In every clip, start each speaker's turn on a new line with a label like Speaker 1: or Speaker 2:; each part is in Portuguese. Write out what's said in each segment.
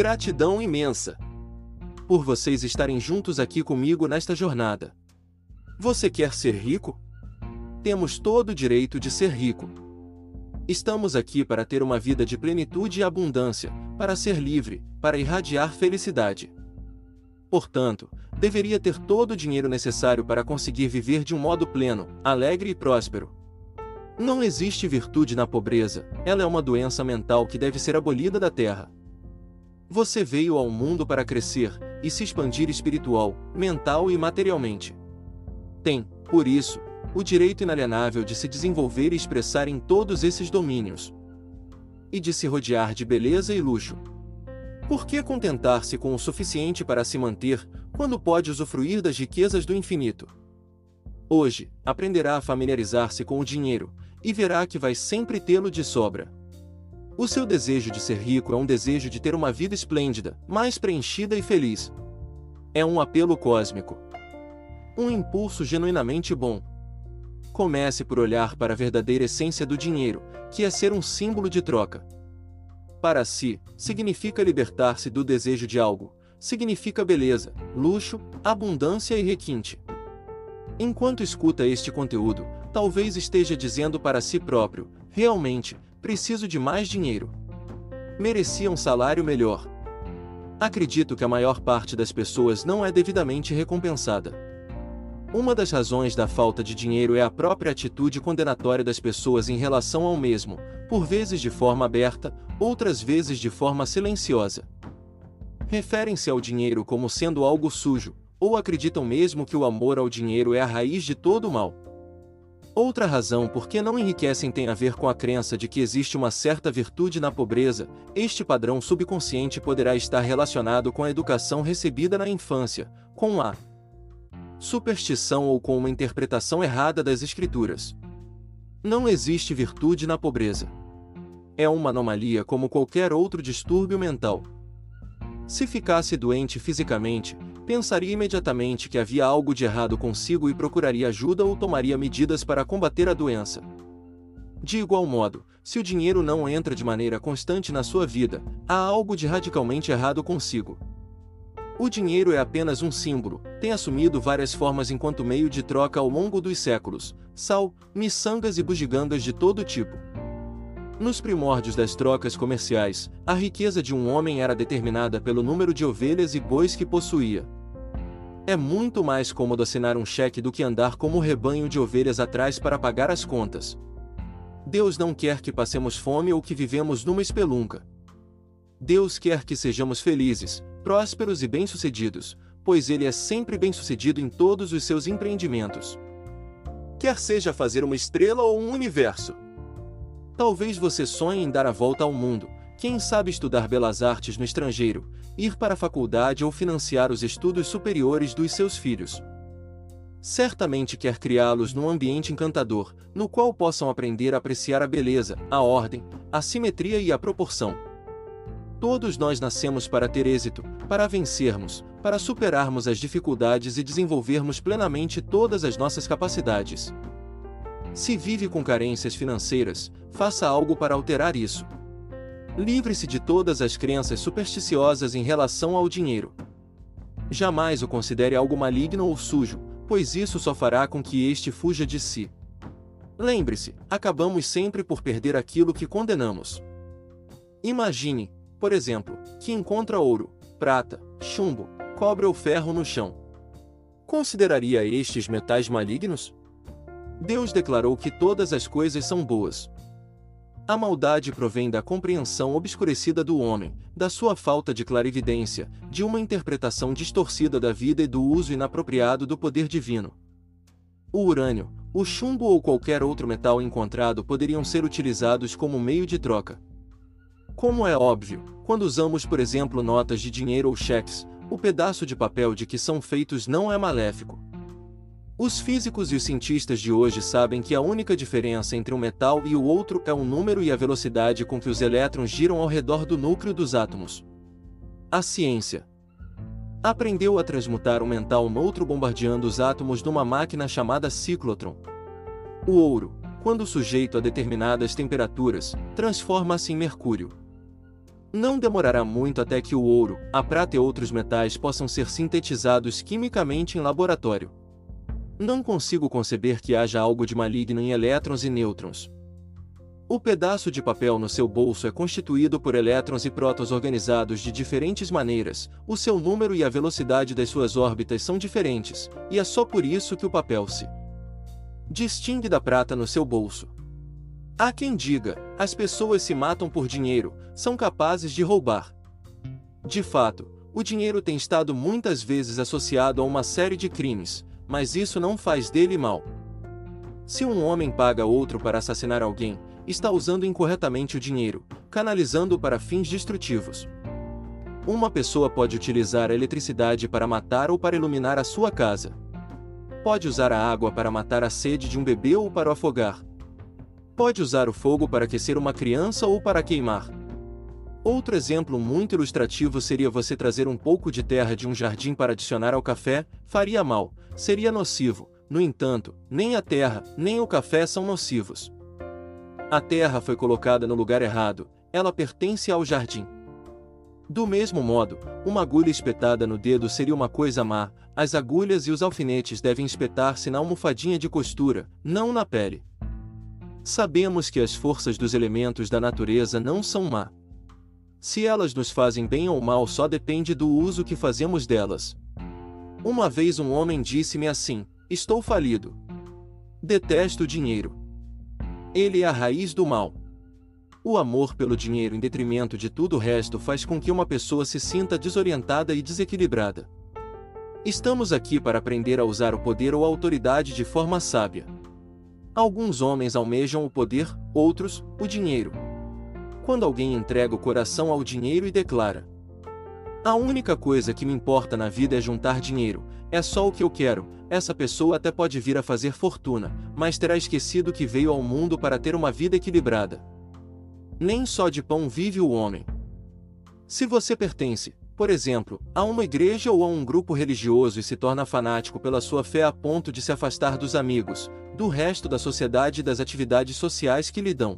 Speaker 1: Gratidão imensa por vocês estarem juntos aqui comigo nesta jornada. Você quer ser rico? Temos todo o direito de ser rico. Estamos aqui para ter uma vida de plenitude e abundância, para ser livre, para irradiar felicidade. Portanto, deveria ter todo o dinheiro necessário para conseguir viver de um modo pleno, alegre e próspero. Não existe virtude na pobreza, ela é uma doença mental que deve ser abolida da terra. Você veio ao mundo para crescer e se expandir espiritual, mental e materialmente. Tem, por isso, o direito inalienável de se desenvolver e expressar em todos esses domínios. E de se rodear de beleza e luxo. Por que contentar-se com o suficiente para se manter, quando pode usufruir das riquezas do infinito? Hoje, aprenderá a familiarizar-se com o dinheiro, e verá que vai sempre tê-lo de sobra. O seu desejo de ser rico é um desejo de ter uma vida esplêndida, mais preenchida e feliz. É um apelo cósmico. Um impulso genuinamente bom. Comece por olhar para a verdadeira essência do dinheiro, que é ser um símbolo de troca. Para si, significa libertar-se do desejo de algo, significa beleza, luxo, abundância e requinte. Enquanto escuta este conteúdo, talvez esteja dizendo para si próprio: realmente, Preciso de mais dinheiro. Merecia um salário melhor. Acredito que a maior parte das pessoas não é devidamente recompensada. Uma das razões da falta de dinheiro é a própria atitude condenatória das pessoas em relação ao mesmo, por vezes de forma aberta, outras vezes de forma silenciosa. Referem-se ao dinheiro como sendo algo sujo, ou acreditam mesmo que o amor ao dinheiro é a raiz de todo o mal. Outra razão por que não enriquecem tem a ver com a crença de que existe uma certa virtude na pobreza. Este padrão subconsciente poderá estar relacionado com a educação recebida na infância, com a superstição ou com uma interpretação errada das escrituras. Não existe virtude na pobreza. É uma anomalia como qualquer outro distúrbio mental. Se ficasse doente fisicamente, pensaria imediatamente que havia algo de errado consigo e procuraria ajuda ou tomaria medidas para combater a doença. De igual modo, se o dinheiro não entra de maneira constante na sua vida, há algo de radicalmente errado consigo. O dinheiro é apenas um símbolo, tem assumido várias formas enquanto meio de troca ao longo dos séculos: sal, miçangas e bugigangas de todo tipo. Nos primórdios das trocas comerciais, a riqueza de um homem era determinada pelo número de ovelhas e bois que possuía. É muito mais cômodo assinar um cheque do que andar como rebanho de ovelhas atrás para pagar as contas. Deus não quer que passemos fome ou que vivemos numa espelunca. Deus quer que sejamos felizes, prósperos e bem-sucedidos, pois Ele é sempre bem-sucedido em todos os seus empreendimentos. Quer seja fazer uma estrela ou um universo. Talvez você sonhe em dar a volta ao mundo, quem sabe estudar belas artes no estrangeiro, ir para a faculdade ou financiar os estudos superiores dos seus filhos. Certamente quer criá-los num ambiente encantador, no qual possam aprender a apreciar a beleza, a ordem, a simetria e a proporção. Todos nós nascemos para ter êxito, para vencermos, para superarmos as dificuldades e desenvolvermos plenamente todas as nossas capacidades. Se vive com carências financeiras, faça algo para alterar isso. Livre-se de todas as crenças supersticiosas em relação ao dinheiro. Jamais o considere algo maligno ou sujo, pois isso só fará com que este fuja de si. Lembre-se, acabamos sempre por perder aquilo que condenamos. Imagine, por exemplo, que encontra ouro, prata, chumbo, cobre ou ferro no chão. Consideraria estes metais malignos? Deus declarou que todas as coisas são boas. A maldade provém da compreensão obscurecida do homem, da sua falta de clarividência, de uma interpretação distorcida da vida e do uso inapropriado do poder divino. O urânio, o chumbo ou qualquer outro metal encontrado poderiam ser utilizados como meio de troca. Como é óbvio, quando usamos, por exemplo, notas de dinheiro ou cheques, o pedaço de papel de que são feitos não é maléfico. Os físicos e os cientistas de hoje sabem que a única diferença entre um metal e o outro é o número e a velocidade com que os elétrons giram ao redor do núcleo dos átomos. A ciência aprendeu a transmutar um metal noutro bombardeando os átomos numa máquina chamada ciclotron. O ouro, quando sujeito a determinadas temperaturas, transforma-se em mercúrio. Não demorará muito até que o ouro, a prata e outros metais possam ser sintetizados quimicamente em laboratório. Não consigo conceber que haja algo de maligno em elétrons e nêutrons. O pedaço de papel no seu bolso é constituído por elétrons e prótons organizados de diferentes maneiras, o seu número e a velocidade das suas órbitas são diferentes, e é só por isso que o papel se distingue da prata no seu bolso. Há quem diga: as pessoas se matam por dinheiro, são capazes de roubar. De fato, o dinheiro tem estado muitas vezes associado a uma série de crimes, mas isso não faz dele mal. Se um homem paga outro para assassinar alguém, está usando incorretamente o dinheiro, canalizando-o para fins destrutivos. Uma pessoa pode utilizar a eletricidade para matar ou para iluminar a sua casa. Pode usar a água para matar a sede de um bebê ou para o afogar. Pode usar o fogo para aquecer uma criança ou para queimar. Outro exemplo muito ilustrativo seria você trazer um pouco de terra de um jardim para adicionar ao café, faria mal, seria nocivo. No entanto, nem a terra, nem o café são nocivos. A terra foi colocada no lugar errado, ela pertence ao jardim. Do mesmo modo, uma agulha espetada no dedo seria uma coisa má, as agulhas e os alfinetes devem espetar-se na almofadinha de costura, não na pele. Sabemos que as forças dos elementos da natureza não são má. Se elas nos fazem bem ou mal só depende do uso que fazemos delas. Uma vez um homem disse-me assim: Estou falido. Detesto o dinheiro. Ele é a raiz do mal. O amor pelo dinheiro em detrimento de tudo o resto faz com que uma pessoa se sinta desorientada e desequilibrada. Estamos aqui para aprender a usar o poder ou a autoridade de forma sábia. Alguns homens almejam o poder, outros, o dinheiro. Quando alguém entrega o coração ao dinheiro e declara: a única coisa que me importa na vida é juntar dinheiro, é só o que eu quero. Essa pessoa até pode vir a fazer fortuna, mas terá esquecido que veio ao mundo para ter uma vida equilibrada. Nem só de pão vive o homem. Se você pertence, por exemplo, a uma igreja ou a um grupo religioso e se torna fanático pela sua fé a ponto de se afastar dos amigos, do resto da sociedade e das atividades sociais que lhe dão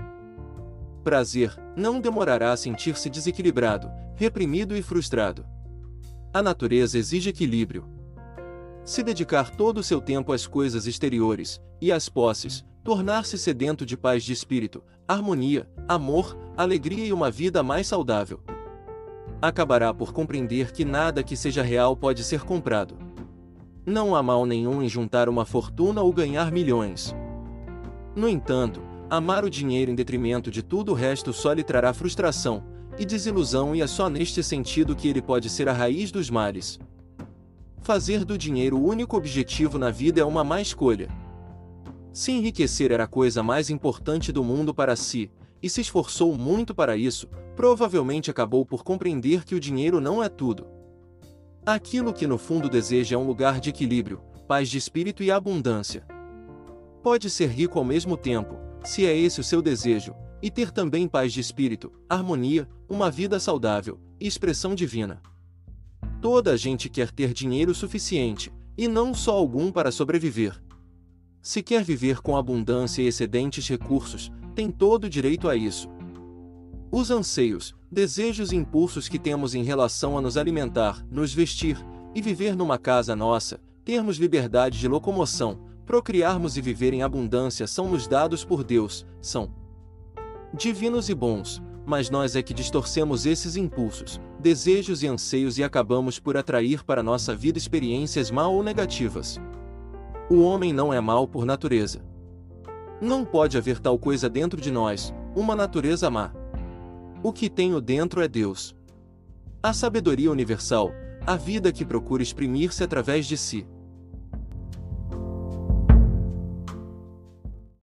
Speaker 1: prazer, não demorará a sentir-se desequilibrado, reprimido e frustrado. A natureza exige equilíbrio. Se dedicar todo o seu tempo às coisas exteriores e às posses, tornar-se sedento de paz de espírito, harmonia, amor, alegria e uma vida mais saudável. Acabará por compreender que nada que seja real pode ser comprado. Não há mal nenhum em juntar uma fortuna ou ganhar milhões. No entanto, Amar o dinheiro em detrimento de tudo o resto só lhe trará frustração e desilusão, e é só neste sentido que ele pode ser a raiz dos males. Fazer do dinheiro o único objetivo na vida é uma má escolha. Se enriquecer era a coisa mais importante do mundo para si, e se esforçou muito para isso, provavelmente acabou por compreender que o dinheiro não é tudo. Aquilo que no fundo deseja é um lugar de equilíbrio, paz de espírito e abundância. Pode ser rico ao mesmo tempo, se é esse o seu desejo, e ter também paz de espírito, harmonia, uma vida saudável e expressão divina. Toda a gente quer ter dinheiro suficiente, e não só algum para sobreviver. Se quer viver com abundância e excedentes recursos, tem todo o direito a isso. Os anseios, desejos e impulsos que temos em relação a nos alimentar, nos vestir e viver numa casa nossa, termos liberdade de locomoção, procriarmos e viver em abundância são nos dados por Deus, são divinos e bons, mas nós é que distorcemos esses impulsos, desejos e anseios e acabamos por atrair para nossa vida experiências mal ou negativas. O homem não é mal por natureza. Não pode haver tal coisa dentro de nós, uma natureza má. O que tenho dentro é Deus. A sabedoria universal, a vida que procura exprimir-se através de si.